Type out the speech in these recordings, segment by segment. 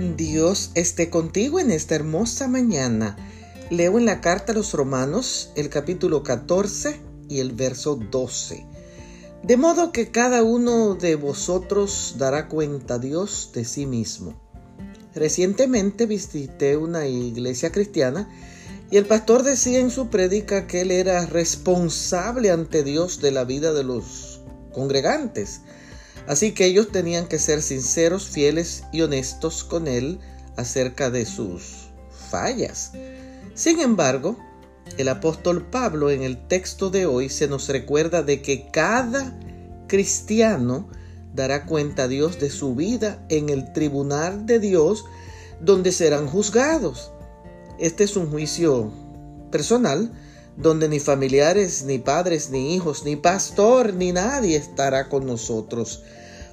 Dios esté contigo en esta hermosa mañana. Leo en la carta a los Romanos el capítulo 14 y el verso 12. De modo que cada uno de vosotros dará cuenta a Dios de sí mismo. Recientemente visité una iglesia cristiana y el pastor decía en su prédica que él era responsable ante Dios de la vida de los congregantes. Así que ellos tenían que ser sinceros, fieles y honestos con Él acerca de sus fallas. Sin embargo, el apóstol Pablo en el texto de hoy se nos recuerda de que cada cristiano dará cuenta a Dios de su vida en el tribunal de Dios donde serán juzgados. Este es un juicio personal donde ni familiares, ni padres, ni hijos, ni pastor, ni nadie estará con nosotros,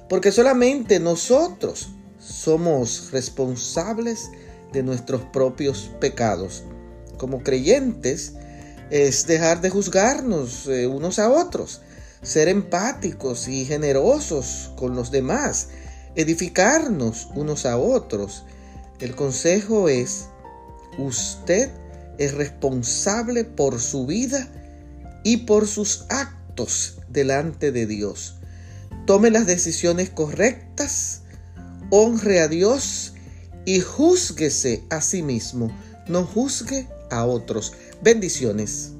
porque solamente nosotros somos responsables de nuestros propios pecados. Como creyentes es dejar de juzgarnos eh, unos a otros, ser empáticos y generosos con los demás, edificarnos unos a otros. El consejo es, usted es responsable por su vida y por sus actos delante de Dios. Tome las decisiones correctas, honre a Dios y júzguese a sí mismo, no juzgue a otros. Bendiciones.